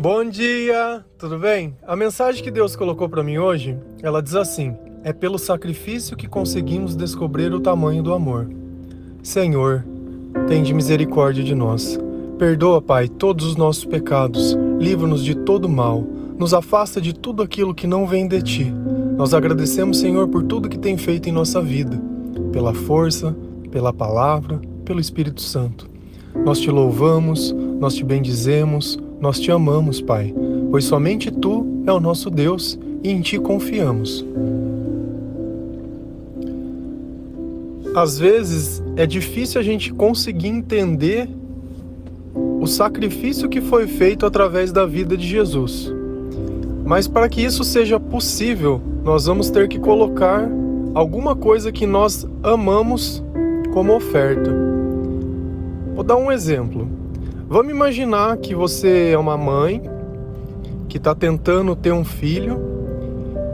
Bom dia, tudo bem? A mensagem que Deus colocou para mim hoje, ela diz assim: É pelo sacrifício que conseguimos descobrir o tamanho do amor. Senhor, tem de misericórdia de nós. Perdoa, Pai, todos os nossos pecados, livra-nos de todo mal, nos afasta de tudo aquilo que não vem de ti. Nós agradecemos, Senhor, por tudo que tem feito em nossa vida, pela força, pela palavra, pelo Espírito Santo. Nós te louvamos, nós te bendizemos, nós te amamos, Pai, pois somente Tu é o nosso Deus e em Ti confiamos. Às vezes é difícil a gente conseguir entender o sacrifício que foi feito através da vida de Jesus. Mas para que isso seja possível, nós vamos ter que colocar alguma coisa que nós amamos como oferta. Vou dar um exemplo. Vamos imaginar que você é uma mãe que está tentando ter um filho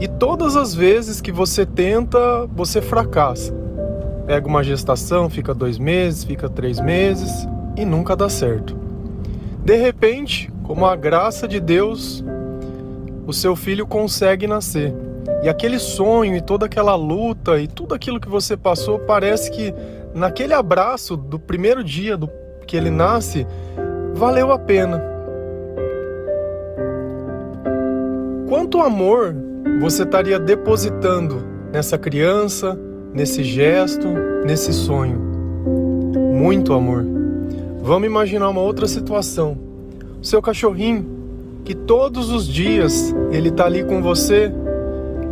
e todas as vezes que você tenta, você fracassa. Pega uma gestação, fica dois meses, fica três meses e nunca dá certo. De repente, como a graça de Deus, o seu filho consegue nascer. E aquele sonho e toda aquela luta e tudo aquilo que você passou, parece que naquele abraço do primeiro dia do que ele nasce, valeu a pena. Quanto amor você estaria depositando nessa criança, nesse gesto, nesse sonho? Muito amor. Vamos imaginar uma outra situação. O seu cachorrinho, que todos os dias ele está ali com você.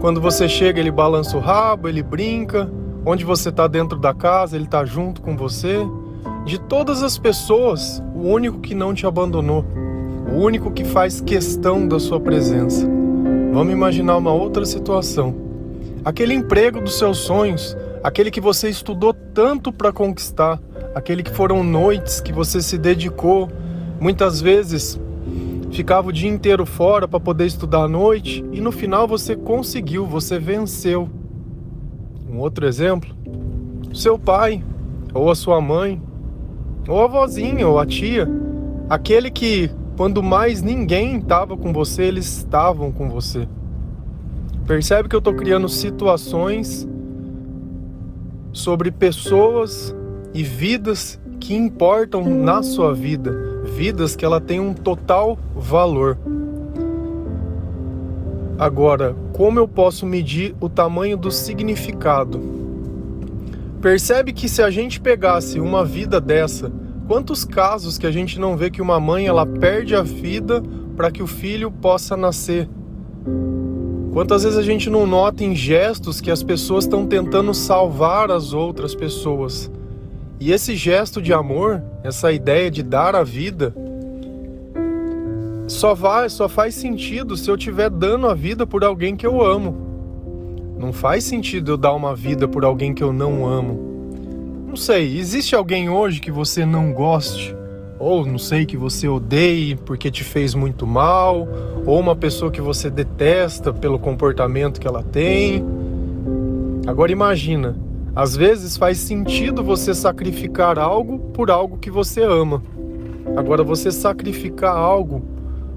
Quando você chega, ele balança o rabo, ele brinca. Onde você está dentro da casa, ele está junto com você. De todas as pessoas, o único que não te abandonou, o único que faz questão da sua presença. Vamos imaginar uma outra situação. Aquele emprego dos seus sonhos, aquele que você estudou tanto para conquistar, aquele que foram noites que você se dedicou, muitas vezes ficava o dia inteiro fora para poder estudar à noite e no final você conseguiu, você venceu. Um outro exemplo, seu pai ou a sua mãe ou a vozinha, ou a tia, aquele que quando mais ninguém estava com você, eles estavam com você. Percebe que eu estou criando situações sobre pessoas e vidas que importam na sua vida, vidas que ela tem um total valor. Agora, como eu posso medir o tamanho do significado? Percebe que se a gente pegasse uma vida dessa, quantos casos que a gente não vê que uma mãe ela perde a vida para que o filho possa nascer? Quantas vezes a gente não nota em gestos que as pessoas estão tentando salvar as outras pessoas? E esse gesto de amor, essa ideia de dar a vida, só vai, só faz sentido se eu estiver dando a vida por alguém que eu amo. Não faz sentido eu dar uma vida por alguém que eu não amo. Não sei, existe alguém hoje que você não goste? Ou não sei, que você odeie porque te fez muito mal? Ou uma pessoa que você detesta pelo comportamento que ela tem? Agora imagina, às vezes faz sentido você sacrificar algo por algo que você ama. Agora você sacrificar algo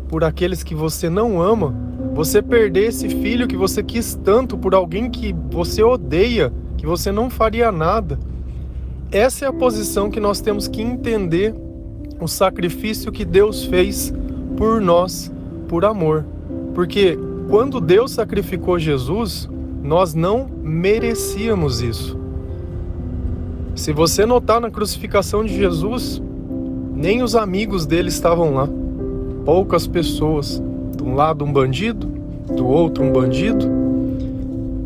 por aqueles que você não ama você perder esse filho que você quis tanto por alguém que você odeia, que você não faria nada. Essa é a posição que nós temos que entender o sacrifício que Deus fez por nós, por amor. Porque quando Deus sacrificou Jesus, nós não merecíamos isso. Se você notar na crucificação de Jesus, nem os amigos dele estavam lá. Poucas pessoas de um lado um bandido, do outro um bandido.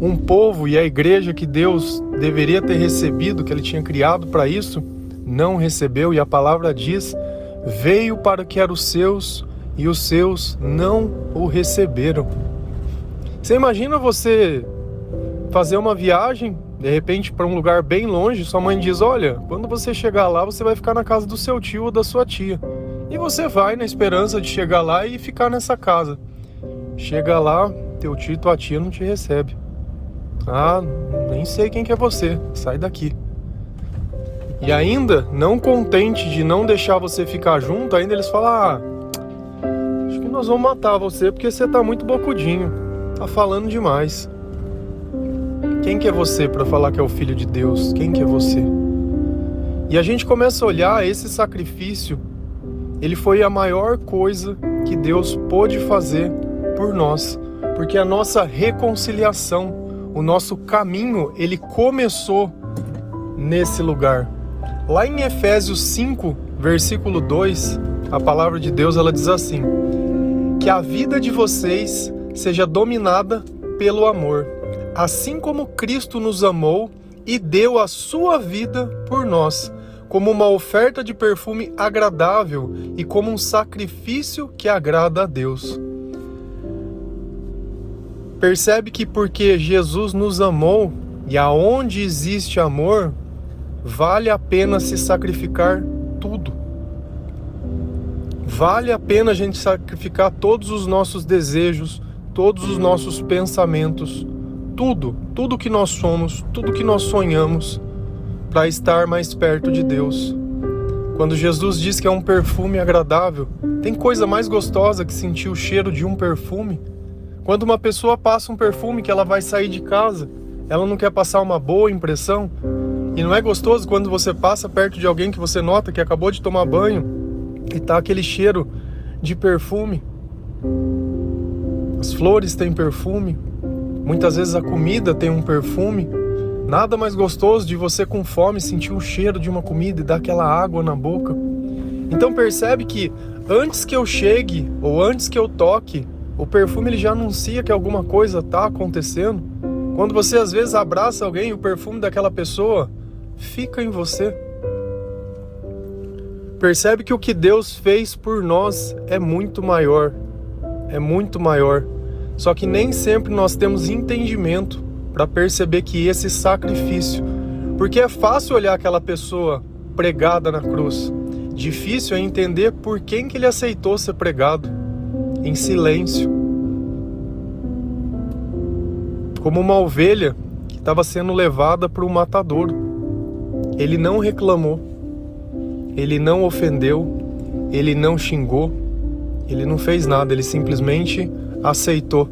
Um povo e a igreja que Deus deveria ter recebido, que ele tinha criado para isso, não recebeu, e a palavra diz: veio para que eram os seus e os seus não o receberam. Você imagina você fazer uma viagem, de repente para um lugar bem longe, sua mãe diz: Olha, quando você chegar lá, você vai ficar na casa do seu tio ou da sua tia. E você vai na esperança de chegar lá e ficar nessa casa. Chega lá, teu tio tua tia não te recebe. Ah, nem sei quem que é você, sai daqui. E ainda, não contente de não deixar você ficar junto, ainda eles falam: ah, acho que nós vamos matar você porque você tá muito bocudinho, tá falando demais. Quem que é você para falar que é o filho de Deus? Quem que é você? E a gente começa a olhar esse sacrifício, ele foi a maior coisa que Deus pôde fazer por nós, porque a nossa reconciliação, o nosso caminho, ele começou nesse lugar. Lá em Efésios 5, versículo 2, a palavra de Deus ela diz assim: Que a vida de vocês seja dominada pelo amor, assim como Cristo nos amou e deu a sua vida por nós como uma oferta de perfume agradável e como um sacrifício que agrada a Deus. Percebe que porque Jesus nos amou e aonde existe amor, vale a pena se sacrificar tudo. Vale a pena a gente sacrificar todos os nossos desejos, todos os nossos pensamentos, tudo, tudo que nós somos, tudo que nós sonhamos para estar mais perto de Deus. Quando Jesus diz que é um perfume agradável, tem coisa mais gostosa que sentir o cheiro de um perfume? Quando uma pessoa passa um perfume que ela vai sair de casa, ela não quer passar uma boa impressão? E não é gostoso quando você passa perto de alguém que você nota que acabou de tomar banho e tá aquele cheiro de perfume? As flores têm perfume, muitas vezes a comida tem um perfume. Nada mais gostoso de você com fome sentir o cheiro de uma comida e dar aquela água na boca. Então percebe que antes que eu chegue ou antes que eu toque, o perfume ele já anuncia que alguma coisa está acontecendo. Quando você às vezes abraça alguém, o perfume daquela pessoa fica em você. Percebe que o que Deus fez por nós é muito maior. É muito maior. Só que nem sempre nós temos entendimento para perceber que esse sacrifício, porque é fácil olhar aquela pessoa pregada na cruz, difícil é entender por quem que ele aceitou ser pregado em silêncio, como uma ovelha que estava sendo levada para o matadouro. Ele não reclamou, ele não ofendeu, ele não xingou, ele não fez nada, ele simplesmente aceitou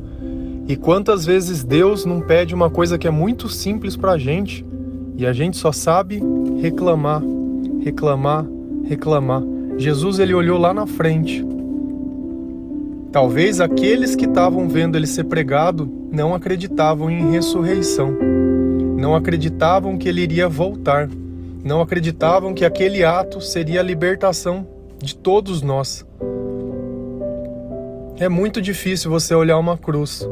e quantas vezes Deus não pede uma coisa que é muito simples para a gente e a gente só sabe reclamar, reclamar, reclamar. Jesus ele olhou lá na frente. Talvez aqueles que estavam vendo ele ser pregado não acreditavam em ressurreição, não acreditavam que ele iria voltar, não acreditavam que aquele ato seria a libertação de todos nós. É muito difícil você olhar uma cruz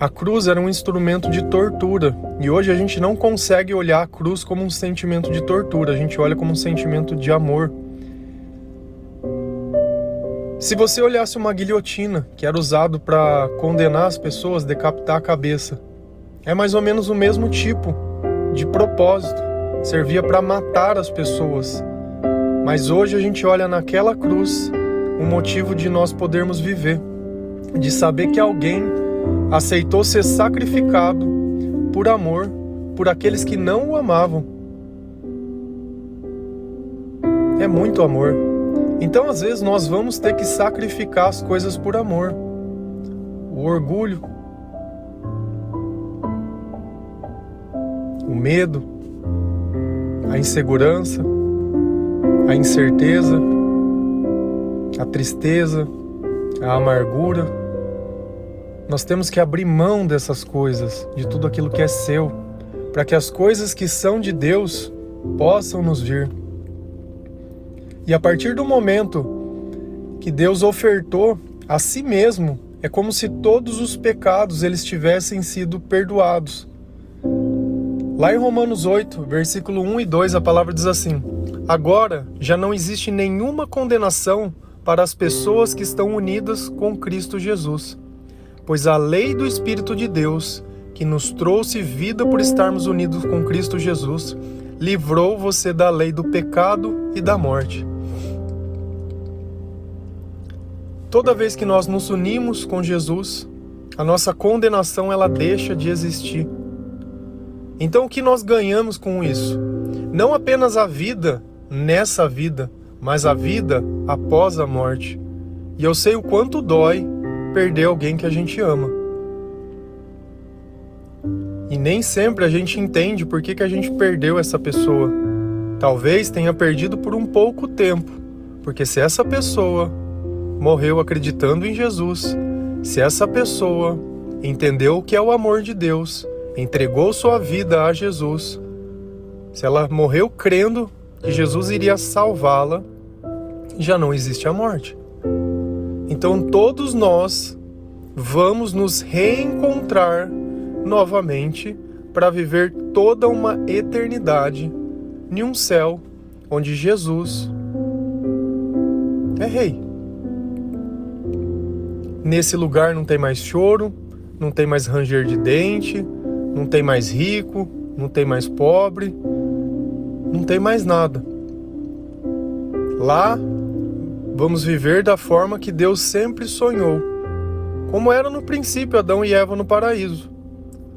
a cruz era um instrumento de tortura e hoje a gente não consegue olhar a cruz como um sentimento de tortura, a gente olha como um sentimento de amor. Se você olhasse uma guilhotina, que era usado para condenar as pessoas, decapitar a cabeça, é mais ou menos o mesmo tipo de propósito, servia para matar as pessoas. Mas hoje a gente olha naquela cruz o motivo de nós podermos viver, de saber que alguém aceitou ser sacrificado por amor por aqueles que não o amavam. É muito amor. Então, às vezes, nós vamos ter que sacrificar as coisas por amor. O orgulho, o medo, a insegurança, a incerteza, a tristeza, a amargura nós temos que abrir mão dessas coisas, de tudo aquilo que é seu, para que as coisas que são de Deus possam nos vir. E a partir do momento que Deus ofertou a si mesmo, é como se todos os pecados eles tivessem sido perdoados. Lá em Romanos 8, versículo 1 e 2, a palavra diz assim: Agora já não existe nenhuma condenação para as pessoas que estão unidas com Cristo Jesus pois a lei do Espírito de Deus, que nos trouxe vida por estarmos unidos com Cristo Jesus, livrou você da lei do pecado e da morte. Toda vez que nós nos unimos com Jesus, a nossa condenação ela deixa de existir. Então o que nós ganhamos com isso? Não apenas a vida nessa vida, mas a vida após a morte. E eu sei o quanto dói perder alguém que a gente ama. E nem sempre a gente entende por que, que a gente perdeu essa pessoa. Talvez tenha perdido por um pouco tempo, porque se essa pessoa morreu acreditando em Jesus, se essa pessoa entendeu o que é o amor de Deus, entregou sua vida a Jesus, se ela morreu crendo que Jesus iria salvá-la, já não existe a morte. Então todos nós vamos nos reencontrar novamente para viver toda uma eternidade em um céu onde Jesus é rei. Nesse lugar não tem mais choro, não tem mais ranger de dente, não tem mais rico, não tem mais pobre, não tem mais nada. Lá vamos viver da forma que Deus sempre sonhou, como era no princípio Adão e Eva no paraíso.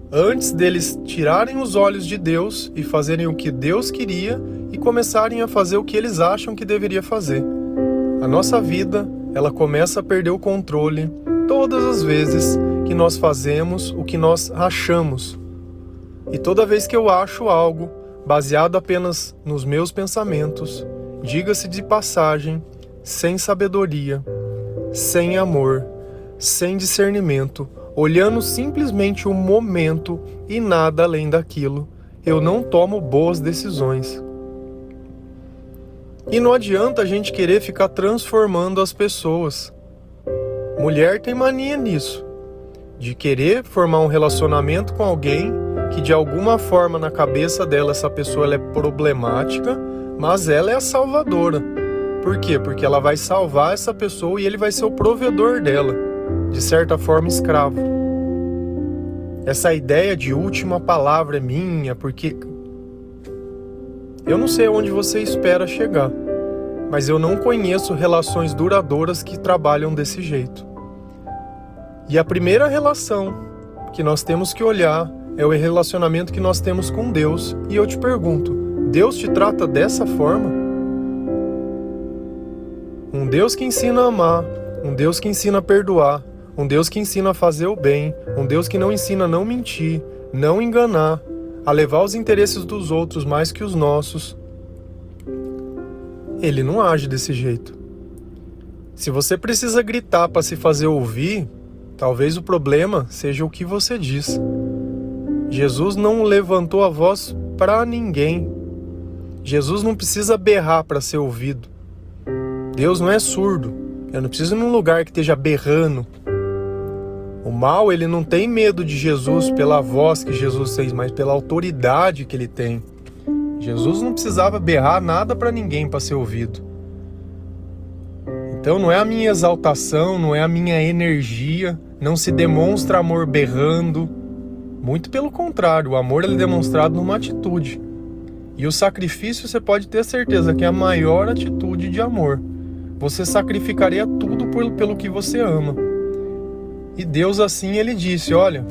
Antes deles tirarem os olhos de Deus e fazerem o que Deus queria e começarem a fazer o que eles acham que deveria fazer. A nossa vida, ela começa a perder o controle todas as vezes que nós fazemos o que nós achamos. E toda vez que eu acho algo baseado apenas nos meus pensamentos, diga-se de passagem, sem sabedoria, sem amor, sem discernimento, olhando simplesmente o momento e nada além daquilo, eu não tomo boas decisões. E não adianta a gente querer ficar transformando as pessoas. Mulher tem mania nisso, de querer formar um relacionamento com alguém que de alguma forma na cabeça dela essa pessoa é problemática, mas ela é a salvadora. Por quê? Porque ela vai salvar essa pessoa e ele vai ser o provedor dela, de certa forma escravo. Essa ideia de última palavra é minha, porque eu não sei onde você espera chegar, mas eu não conheço relações duradouras que trabalham desse jeito. E a primeira relação que nós temos que olhar é o relacionamento que nós temos com Deus. E eu te pergunto: Deus te trata dessa forma? Um Deus que ensina a amar, um Deus que ensina a perdoar, um Deus que ensina a fazer o bem, um Deus que não ensina a não mentir, não enganar, a levar os interesses dos outros mais que os nossos. Ele não age desse jeito. Se você precisa gritar para se fazer ouvir, talvez o problema seja o que você diz. Jesus não levantou a voz para ninguém. Jesus não precisa berrar para ser ouvido. Deus não é surdo. Eu não preciso ir num lugar que esteja berrando o mal, ele não tem medo de Jesus pela voz que Jesus fez, mas pela autoridade que ele tem. Jesus não precisava berrar nada para ninguém para ser ouvido. Então não é a minha exaltação, não é a minha energia, não se demonstra amor berrando. Muito pelo contrário, o amor é demonstrado numa atitude. E o sacrifício você pode ter certeza que é a maior atitude de amor. Você sacrificaria tudo pelo que você ama. E Deus assim ele disse: Olha,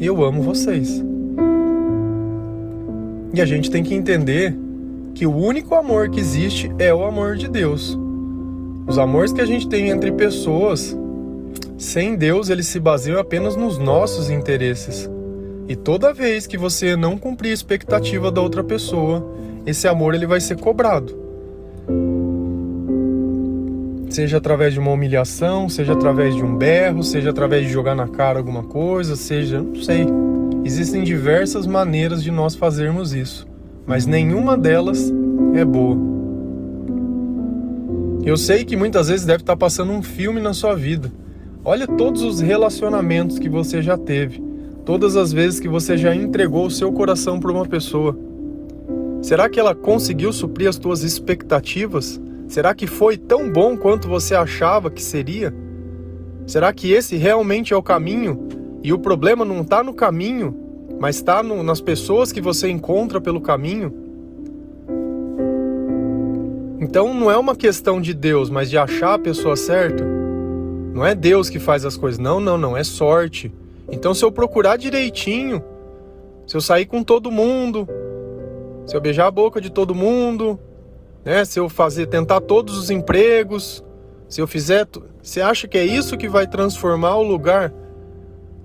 eu amo vocês. E a gente tem que entender que o único amor que existe é o amor de Deus. Os amores que a gente tem entre pessoas, sem Deus, eles se baseiam apenas nos nossos interesses. E toda vez que você não cumprir a expectativa da outra pessoa, esse amor ele vai ser cobrado seja através de uma humilhação, seja através de um berro, seja através de jogar na cara alguma coisa, seja, não sei. Existem diversas maneiras de nós fazermos isso, mas nenhuma delas é boa. Eu sei que muitas vezes deve estar passando um filme na sua vida. Olha todos os relacionamentos que você já teve, todas as vezes que você já entregou o seu coração para uma pessoa. Será que ela conseguiu suprir as tuas expectativas? Será que foi tão bom quanto você achava que seria? Será que esse realmente é o caminho? E o problema não está no caminho, mas está nas pessoas que você encontra pelo caminho? Então não é uma questão de Deus, mas de achar a pessoa certa. Não é Deus que faz as coisas. Não, não, não. É sorte. Então se eu procurar direitinho, se eu sair com todo mundo, se eu beijar a boca de todo mundo, né? Se eu fazer tentar todos os empregos, se eu fizer, você acha que é isso que vai transformar o lugar?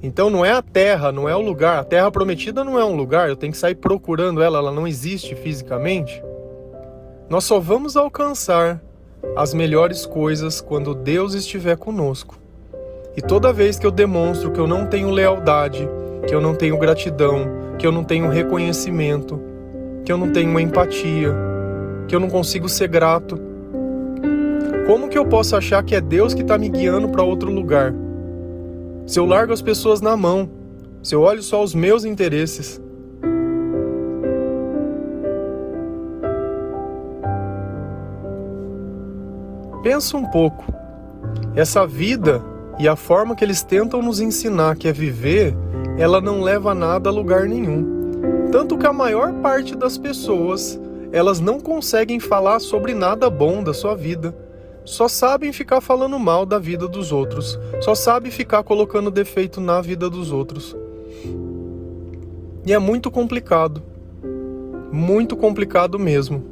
Então não é a terra, não é o lugar. A terra prometida não é um lugar, eu tenho que sair procurando ela, ela não existe fisicamente. Nós só vamos alcançar as melhores coisas quando Deus estiver conosco. E toda vez que eu demonstro que eu não tenho lealdade, que eu não tenho gratidão, que eu não tenho reconhecimento, que eu não tenho empatia, que eu não consigo ser grato, como que eu posso achar que é Deus que está me guiando para outro lugar? Se eu largo as pessoas na mão, se eu olho só os meus interesses. Pensa um pouco. Essa vida e a forma que eles tentam nos ensinar que é viver, ela não leva nada a lugar nenhum. Tanto que a maior parte das pessoas, elas não conseguem falar sobre nada bom da sua vida. Só sabem ficar falando mal da vida dos outros. Só sabem ficar colocando defeito na vida dos outros. E é muito complicado. Muito complicado mesmo.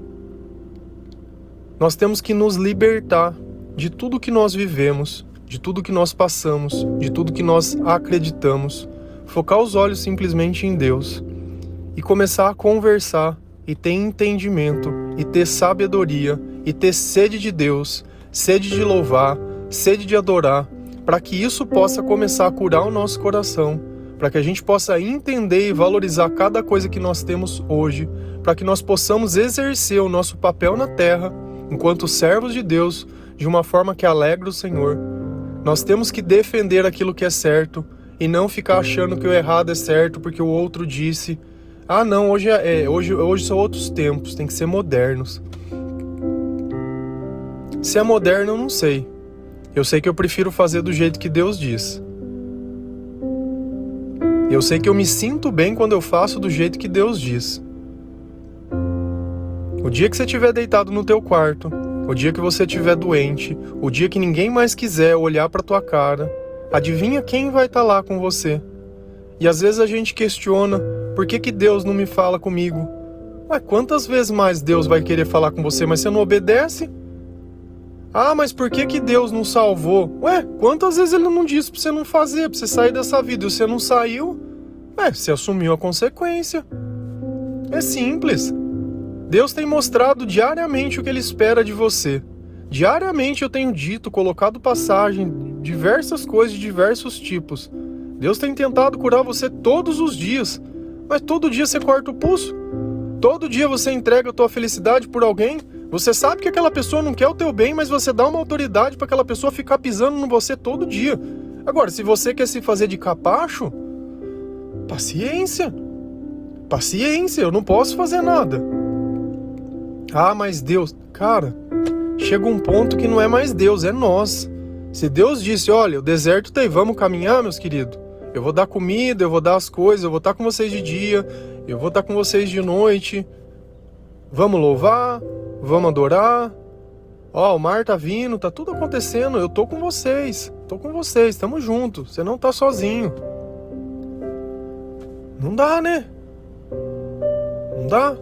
Nós temos que nos libertar de tudo que nós vivemos, de tudo que nós passamos, de tudo que nós acreditamos, focar os olhos simplesmente em Deus e começar a conversar e ter entendimento e ter sabedoria e ter sede de Deus, sede de louvar, sede de adorar, para que isso possa começar a curar o nosso coração, para que a gente possa entender e valorizar cada coisa que nós temos hoje, para que nós possamos exercer o nosso papel na terra enquanto servos de Deus de uma forma que alegre o Senhor nós temos que defender aquilo que é certo e não ficar achando que o errado é certo porque o outro disse. Ah, não, hoje é, é hoje, hoje são outros tempos, tem que ser modernos. Se é moderno, eu não sei. Eu sei que eu prefiro fazer do jeito que Deus diz. Eu sei que eu me sinto bem quando eu faço do jeito que Deus diz. O dia que você estiver deitado no teu quarto, o dia que você estiver doente, o dia que ninguém mais quiser olhar para tua cara, adivinha quem vai estar tá lá com você? E às vezes a gente questiona, por que, que Deus não me fala comigo? Ué, quantas vezes mais Deus vai querer falar com você, mas você não obedece? Ah, mas por que, que Deus não salvou? Ué, quantas vezes ele não disse pra você não fazer, pra você sair dessa vida e você não saiu? Ué, você assumiu a consequência. É simples. Deus tem mostrado diariamente o que Ele espera de você. Diariamente eu tenho dito, colocado passagem, diversas coisas de diversos tipos. Deus tem tentado curar você todos os dias, mas todo dia você corta o pulso. Todo dia você entrega a tua felicidade por alguém. Você sabe que aquela pessoa não quer o teu bem, mas você dá uma autoridade para aquela pessoa ficar pisando em você todo dia. Agora, se você quer se fazer de capacho, paciência. Paciência, eu não posso fazer nada. Ah, mas Deus, cara, chega um ponto que não é mais Deus, é nós. Se Deus disse, olha, o deserto tem, vamos caminhar, meus queridos. Eu vou dar comida, eu vou dar as coisas, eu vou estar com vocês de dia, eu vou estar com vocês de noite. Vamos louvar, vamos adorar. Ó, o mar tá vindo, tá tudo acontecendo. Eu tô com vocês, tô com vocês, estamos juntos. Você não tá sozinho. Não dá, né? Não dá?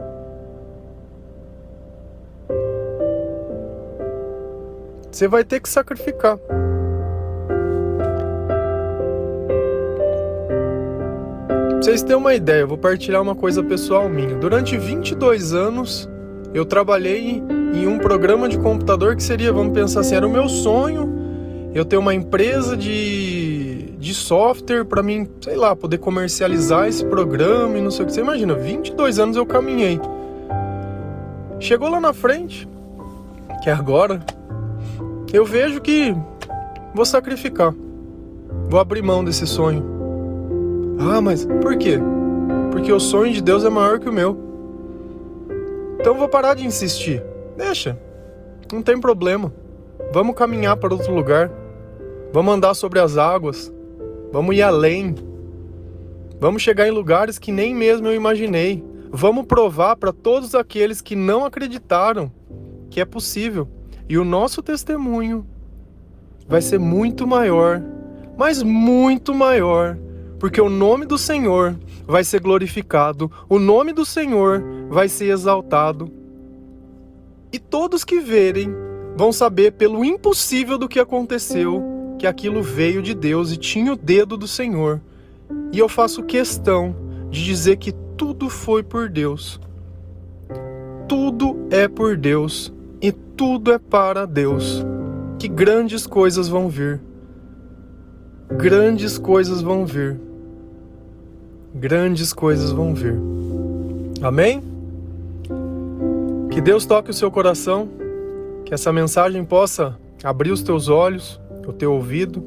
Você vai ter que sacrificar. Vocês terem uma ideia, eu vou partilhar uma coisa pessoal minha. Durante 22 anos, eu trabalhei em um programa de computador que seria, vamos pensar assim, era o meu sonho. Eu ter uma empresa de, de software para mim, sei lá, poder comercializar esse programa e não sei o que. Você imagina, 22 anos eu caminhei. Chegou lá na frente, que é agora, eu vejo que vou sacrificar. Vou abrir mão desse sonho. Ah, mas por quê? Porque o sonho de Deus é maior que o meu. Então vou parar de insistir. Deixa. Não tem problema. Vamos caminhar para outro lugar. Vamos andar sobre as águas. Vamos ir além. Vamos chegar em lugares que nem mesmo eu imaginei. Vamos provar para todos aqueles que não acreditaram que é possível. E o nosso testemunho vai ser muito maior, mas muito maior, porque o nome do Senhor vai ser glorificado, o nome do Senhor vai ser exaltado. E todos que verem vão saber pelo impossível do que aconteceu que aquilo veio de Deus e tinha o dedo do Senhor. E eu faço questão de dizer que tudo foi por Deus. Tudo é por Deus e tudo é para Deus. Que grandes coisas vão vir. Grandes coisas vão vir. Grandes coisas vão vir. Amém? Que Deus toque o seu coração, que essa mensagem possa abrir os teus olhos, o teu ouvido,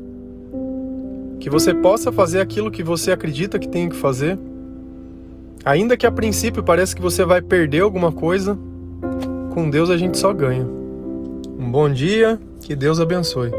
que você possa fazer aquilo que você acredita que tem que fazer. Ainda que a princípio pareça que você vai perder alguma coisa, com Deus a gente só ganha. Um bom dia, que Deus abençoe.